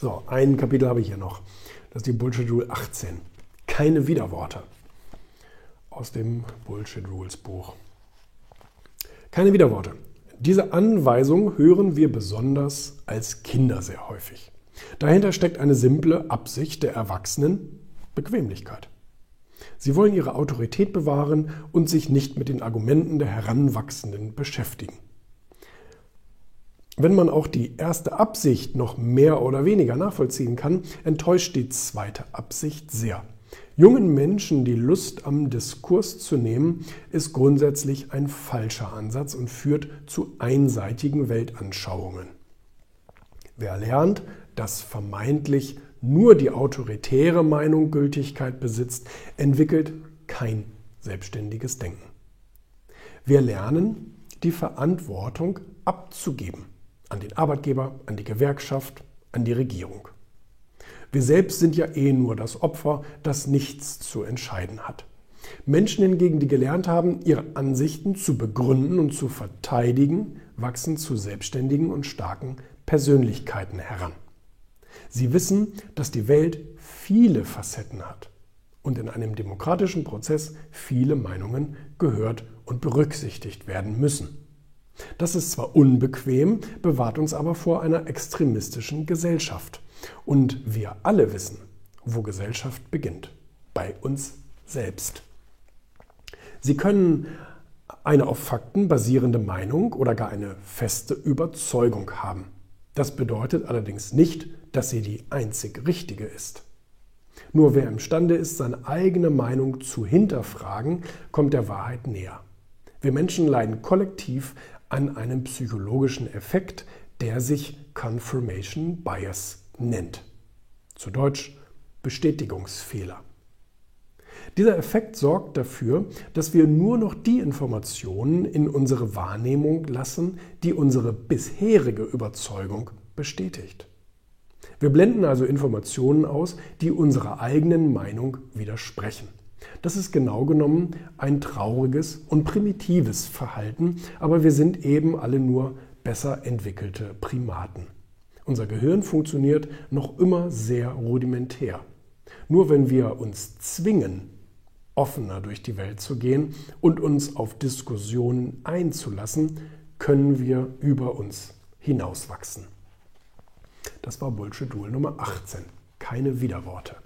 So, ein Kapitel habe ich hier noch. Das ist die Bullshit Rule 18. Keine Widerworte. Aus dem Bullshit Rules Buch. Keine Widerworte. Diese Anweisung hören wir besonders als Kinder sehr häufig. Dahinter steckt eine simple Absicht der Erwachsenen, Bequemlichkeit. Sie wollen ihre Autorität bewahren und sich nicht mit den Argumenten der Heranwachsenden beschäftigen. Wenn man auch die erste Absicht noch mehr oder weniger nachvollziehen kann, enttäuscht die zweite Absicht sehr. Jungen Menschen die Lust am Diskurs zu nehmen, ist grundsätzlich ein falscher Ansatz und führt zu einseitigen Weltanschauungen. Wer lernt, dass vermeintlich nur die autoritäre Meinung Gültigkeit besitzt, entwickelt kein selbstständiges Denken. Wir lernen, die Verantwortung abzugeben an den Arbeitgeber, an die Gewerkschaft, an die Regierung. Wir selbst sind ja eh nur das Opfer, das nichts zu entscheiden hat. Menschen hingegen, die gelernt haben, ihre Ansichten zu begründen und zu verteidigen, wachsen zu selbstständigen und starken Persönlichkeiten heran. Sie wissen, dass die Welt viele Facetten hat und in einem demokratischen Prozess viele Meinungen gehört und berücksichtigt werden müssen. Das ist zwar unbequem, bewahrt uns aber vor einer extremistischen Gesellschaft. Und wir alle wissen, wo Gesellschaft beginnt. Bei uns selbst. Sie können eine auf Fakten basierende Meinung oder gar eine feste Überzeugung haben. Das bedeutet allerdings nicht, dass sie die einzig richtige ist. Nur wer imstande ist, seine eigene Meinung zu hinterfragen, kommt der Wahrheit näher. Wir Menschen leiden kollektiv an einem psychologischen Effekt, der sich Confirmation Bias nennt. Zu Deutsch Bestätigungsfehler. Dieser Effekt sorgt dafür, dass wir nur noch die Informationen in unsere Wahrnehmung lassen, die unsere bisherige Überzeugung bestätigt. Wir blenden also Informationen aus, die unserer eigenen Meinung widersprechen. Das ist genau genommen ein trauriges und primitives Verhalten, aber wir sind eben alle nur besser entwickelte Primaten. Unser Gehirn funktioniert noch immer sehr rudimentär. Nur wenn wir uns zwingen, offener durch die Welt zu gehen und uns auf Diskussionen einzulassen, können wir über uns hinauswachsen. Das war Bullshit Rule Nummer 18. Keine Widerworte.